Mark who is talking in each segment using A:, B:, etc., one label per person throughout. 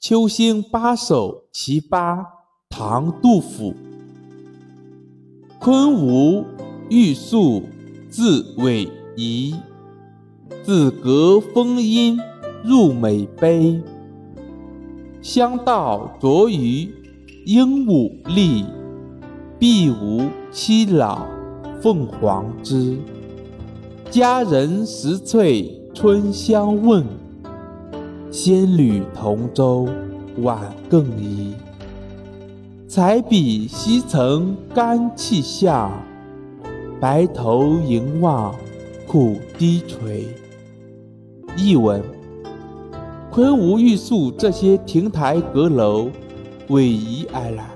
A: 秋兴八首·其八，唐·杜甫。昆吾玉树自委夷，子隔风音入美悲。香道着于鹦鹉立，必无妻老凤凰枝。佳人拾翠春相问，仙侣同舟晚更移。彩笔西层干气下，白头吟望苦低垂。译文：昆吾玉树这些亭台阁楼逶迤而来，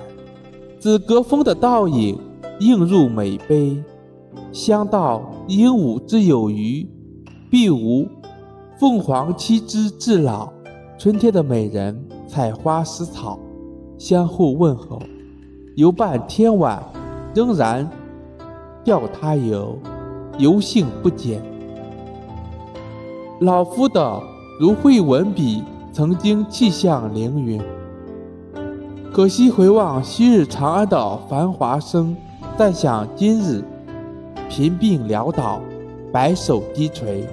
A: 紫阁峰的倒影映入美杯。香道鹦鹉之有余，必无凤凰栖之至老。春天的美人采花拾草。相互问候，游伴天晚，仍然钓他游，游兴不减。老夫的如绘文笔，曾经气象凌云。可惜回望昔日长安的繁华声，再想今日贫病潦倒，白首低垂，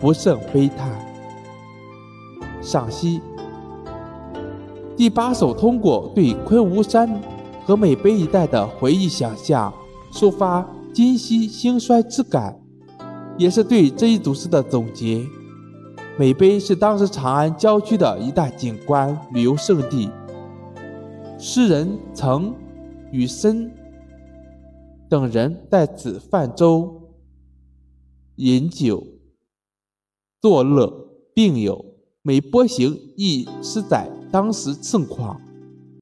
A: 不胜悲叹。赏析。第八首通过对昆吾山和美碑一带的回忆想象，抒发今昔兴衰之感，也是对这一组诗的总结。美碑是当时长安郊区的一大景观旅游胜地，诗人曾与申等人在此泛舟、饮酒、作乐，并有每波行亦施载。当时盛况，